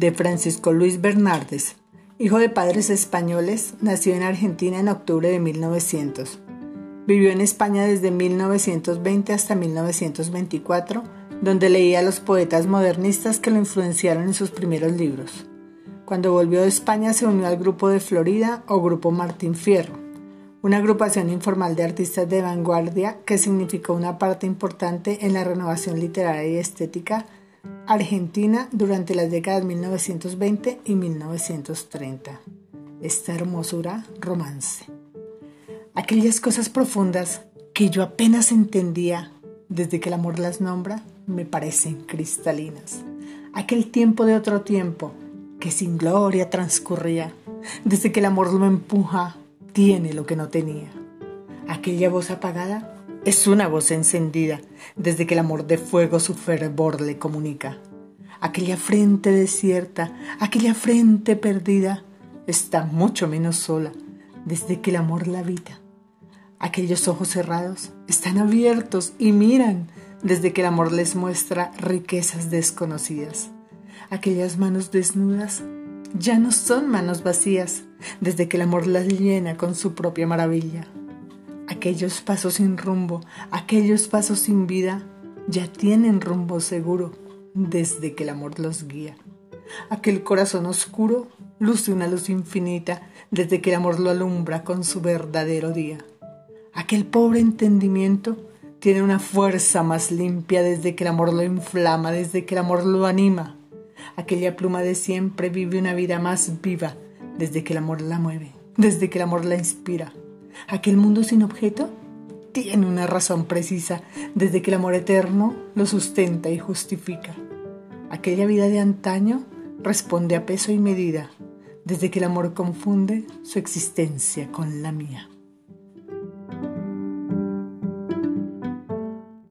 de Francisco Luis Bernardes, hijo de padres españoles, nació en Argentina en octubre de 1900. Vivió en España desde 1920 hasta 1924, donde leía a los poetas modernistas que lo influenciaron en sus primeros libros. Cuando volvió de España se unió al grupo de Florida o Grupo Martín Fierro, una agrupación informal de artistas de vanguardia que significó una parte importante en la renovación literaria y estética Argentina durante las décadas 1920 y 1930. Esta hermosura romance. Aquellas cosas profundas que yo apenas entendía desde que el amor las nombra me parecen cristalinas. Aquel tiempo de otro tiempo que sin gloria transcurría, desde que el amor lo empuja, tiene lo que no tenía. Aquella voz apagada es una voz encendida desde que el amor de fuego su fervor le comunica. Aquella frente desierta, aquella frente perdida, está mucho menos sola desde que el amor la habita. Aquellos ojos cerrados están abiertos y miran desde que el amor les muestra riquezas desconocidas. Aquellas manos desnudas ya no son manos vacías desde que el amor las llena con su propia maravilla. Aquellos pasos sin rumbo, aquellos pasos sin vida, ya tienen rumbo seguro desde que el amor los guía. Aquel corazón oscuro luce una luz infinita desde que el amor lo alumbra con su verdadero día. Aquel pobre entendimiento tiene una fuerza más limpia desde que el amor lo inflama, desde que el amor lo anima. Aquella pluma de siempre vive una vida más viva desde que el amor la mueve, desde que el amor la inspira. Aquel mundo sin objeto tiene una razón precisa desde que el amor eterno lo sustenta y justifica. Aquella vida de antaño responde a peso y medida desde que el amor confunde su existencia con la mía.